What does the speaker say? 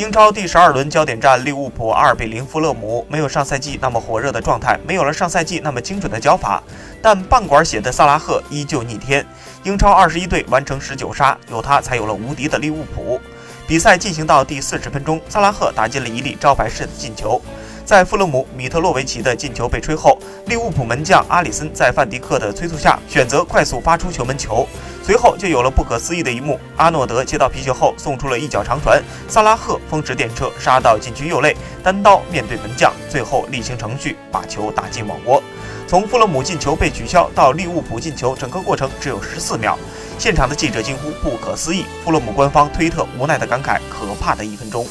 英超第十二轮焦点战，利物浦二比零富勒姆，没有上赛季那么火热的状态，没有了上赛季那么精准的脚法，但半管血的萨拉赫依旧逆天。英超二十一队完成十九杀，有他才有了无敌的利物浦。比赛进行到第四十分钟，萨拉赫打进了一粒招牌式的进球。在富勒姆米特洛维奇的进球被吹后，利物浦门将阿里森在范迪克的催促下，选择快速发出球门球。随后就有了不可思议的一幕：阿诺德接到皮球后送出了一脚长传，萨拉赫风驰电掣杀到禁区右肋，单刀面对门将，最后例行程序把球打进网窝。从富勒姆进球被取消到利物浦进球，整个过程只有十四秒。现场的记者惊呼不可思议，富勒姆官方推特无奈的感慨：可怕的一分钟。